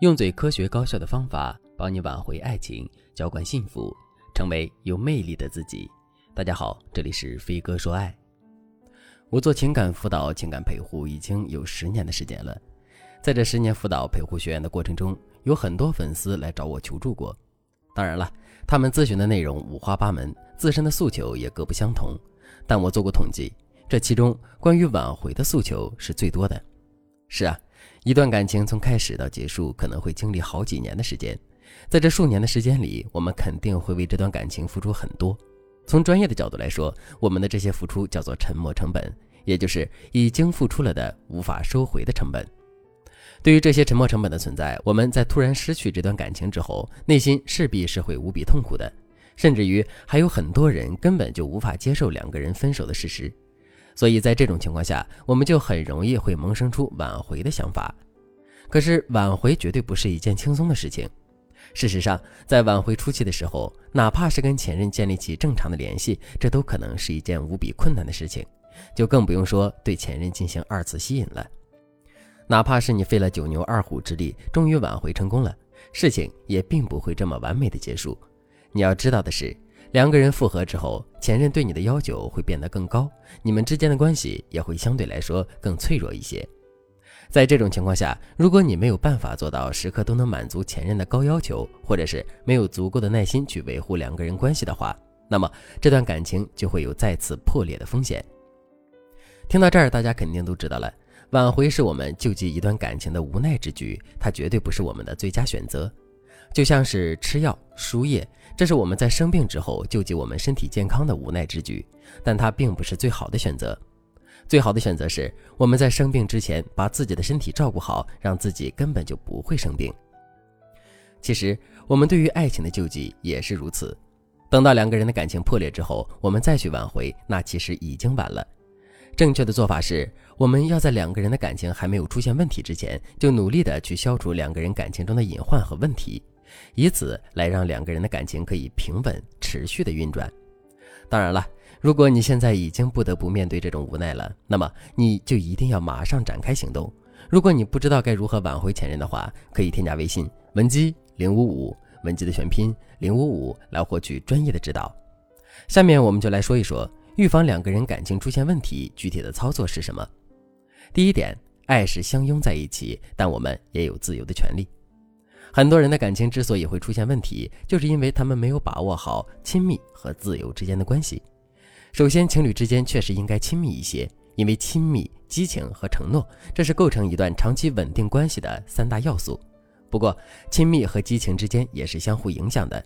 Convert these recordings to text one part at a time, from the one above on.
用最科学高效的方法帮你挽回爱情，浇灌幸福，成为有魅力的自己。大家好，这里是飞哥说爱。我做情感辅导、情感陪护已经有十年的时间了，在这十年辅导陪护学员的过程中，有很多粉丝来找我求助过。当然了，他们咨询的内容五花八门，自身的诉求也各不相同。但我做过统计，这其中关于挽回的诉求是最多的。是啊。一段感情从开始到结束，可能会经历好几年的时间。在这数年的时间里，我们肯定会为这段感情付出很多。从专业的角度来说，我们的这些付出叫做沉没成本，也就是已经付出了的无法收回的成本。对于这些沉没成本的存在，我们在突然失去这段感情之后，内心势必是会无比痛苦的，甚至于还有很多人根本就无法接受两个人分手的事实。所以在这种情况下，我们就很容易会萌生出挽回的想法。可是挽回绝对不是一件轻松的事情。事实上，在挽回初期的时候，哪怕是跟前任建立起正常的联系，这都可能是一件无比困难的事情，就更不用说对前任进行二次吸引了。哪怕是你费了九牛二虎之力，终于挽回成功了，事情也并不会这么完美的结束。你要知道的是。两个人复合之后，前任对你的要求会变得更高，你们之间的关系也会相对来说更脆弱一些。在这种情况下，如果你没有办法做到时刻都能满足前任的高要求，或者是没有足够的耐心去维护两个人关系的话，那么这段感情就会有再次破裂的风险。听到这儿，大家肯定都知道了，挽回是我们救济一段感情的无奈之举，它绝对不是我们的最佳选择。就像是吃药输液，这是我们在生病之后救济我们身体健康的无奈之举，但它并不是最好的选择。最好的选择是我们在生病之前把自己的身体照顾好，让自己根本就不会生病。其实，我们对于爱情的救济也是如此。等到两个人的感情破裂之后，我们再去挽回，那其实已经晚了。正确的做法是，我们要在两个人的感情还没有出现问题之前，就努力的去消除两个人感情中的隐患和问题。以此来让两个人的感情可以平稳持续的运转。当然了，如果你现在已经不得不面对这种无奈了，那么你就一定要马上展开行动。如果你不知道该如何挽回前任的话，可以添加微信文姬零五五，文姬的全拼零五五，来获取专业的指导。下面我们就来说一说预防两个人感情出现问题具体的操作是什么。第一点，爱是相拥在一起，但我们也有自由的权利。很多人的感情之所以会出现问题，就是因为他们没有把握好亲密和自由之间的关系。首先，情侣之间确实应该亲密一些，因为亲密、激情和承诺，这是构成一段长期稳定关系的三大要素。不过，亲密和激情之间也是相互影响的。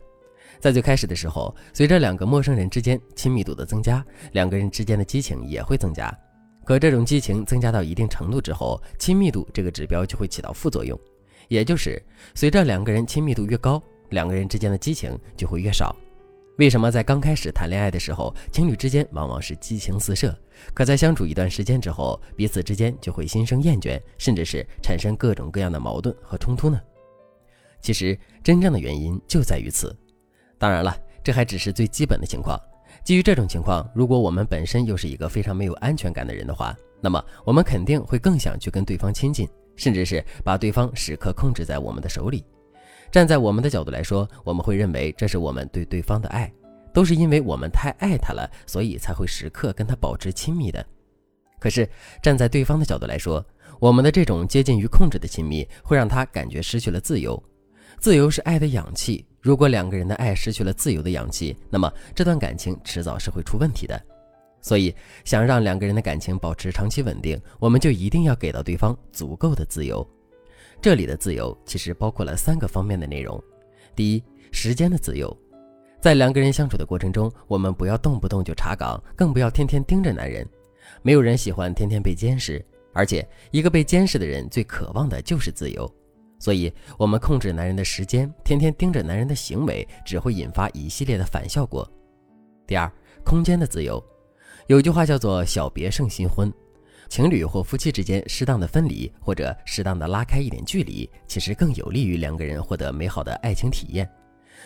在最开始的时候，随着两个陌生人之间亲密度的增加，两个人之间的激情也会增加。可这种激情增加到一定程度之后，亲密度这个指标就会起到副作用。也就是，随着两个人亲密度越高，两个人之间的激情就会越少。为什么在刚开始谈恋爱的时候，情侣之间往往是激情四射，可在相处一段时间之后，彼此之间就会心生厌倦，甚至是产生各种各样的矛盾和冲突呢？其实，真正的原因就在于此。当然了，这还只是最基本的情况。基于这种情况，如果我们本身又是一个非常没有安全感的人的话，那么我们肯定会更想去跟对方亲近。甚至是把对方时刻控制在我们的手里。站在我们的角度来说，我们会认为这是我们对对方的爱，都是因为我们太爱他了，所以才会时刻跟他保持亲密的。可是站在对方的角度来说，我们的这种接近于控制的亲密，会让他感觉失去了自由。自由是爱的氧气，如果两个人的爱失去了自由的氧气，那么这段感情迟早是会出问题的。所以，想让两个人的感情保持长期稳定，我们就一定要给到对方足够的自由。这里的自由其实包括了三个方面的内容：第一，时间的自由，在两个人相处的过程中，我们不要动不动就查岗，更不要天天盯着男人。没有人喜欢天天被监视，而且一个被监视的人最渴望的就是自由。所以，我们控制男人的时间，天天盯着男人的行为，只会引发一系列的反效果。第二，空间的自由。有句话叫做“小别胜新婚”，情侣或夫妻之间适当的分离或者适当的拉开一点距离，其实更有利于两个人获得美好的爱情体验。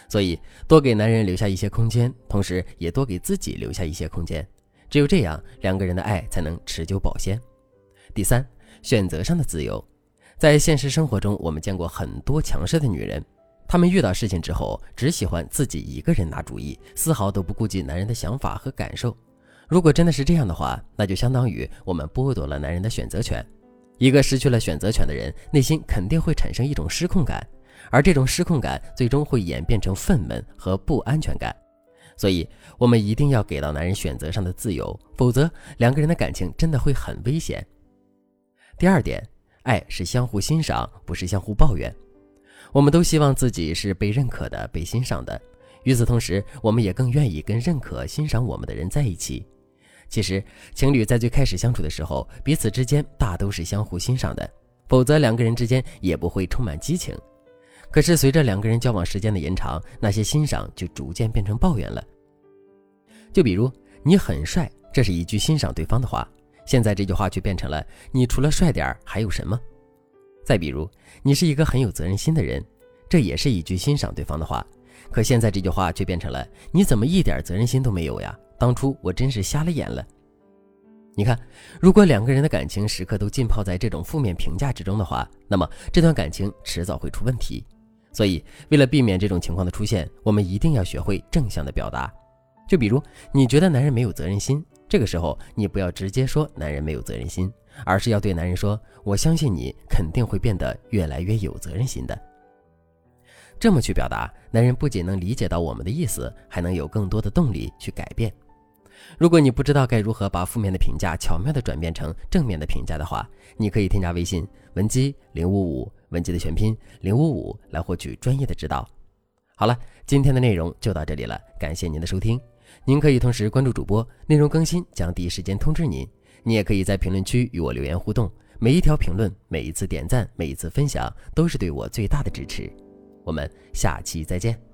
所以，多给男人留下一些空间，同时也多给自己留下一些空间。只有这样，两个人的爱才能持久保鲜。第三，选择上的自由，在现实生活中，我们见过很多强势的女人，她们遇到事情之后，只喜欢自己一个人拿主意，丝毫都不顾及男人的想法和感受。如果真的是这样的话，那就相当于我们剥夺了男人的选择权。一个失去了选择权的人，内心肯定会产生一种失控感，而这种失控感最终会演变成愤懑和不安全感。所以，我们一定要给到男人选择上的自由，否则两个人的感情真的会很危险。第二点，爱是相互欣赏，不是相互抱怨。我们都希望自己是被认可的、被欣赏的，与此同时，我们也更愿意跟认可、欣赏我们的人在一起。其实，情侣在最开始相处的时候，彼此之间大都是相互欣赏的，否则两个人之间也不会充满激情。可是，随着两个人交往时间的延长，那些欣赏就逐渐变成抱怨了。就比如“你很帅”，这是一句欣赏对方的话，现在这句话却变成了“你除了帅点还有什么？”再比如“你是一个很有责任心的人”，这也是一句欣赏对方的话，可现在这句话却变成了“你怎么一点责任心都没有呀？当初我真是瞎了眼了。”你看，如果两个人的感情时刻都浸泡在这种负面评价之中的话，那么这段感情迟早会出问题。所以，为了避免这种情况的出现，我们一定要学会正向的表达。就比如，你觉得男人没有责任心，这个时候你不要直接说男人没有责任心，而是要对男人说：“我相信你肯定会变得越来越有责任心的。”这么去表达，男人不仅能理解到我们的意思，还能有更多的动力去改变。如果你不知道该如何把负面的评价巧妙地转变成正面的评价的话，你可以添加微信文姬零五五。文姬的全拼零五五来获取专业的指导。好了，今天的内容就到这里了，感谢您的收听。您可以同时关注主播，内容更新将第一时间通知您。你也可以在评论区与我留言互动，每一条评论、每一次点赞、每一次分享，都是对我最大的支持。我们下期再见。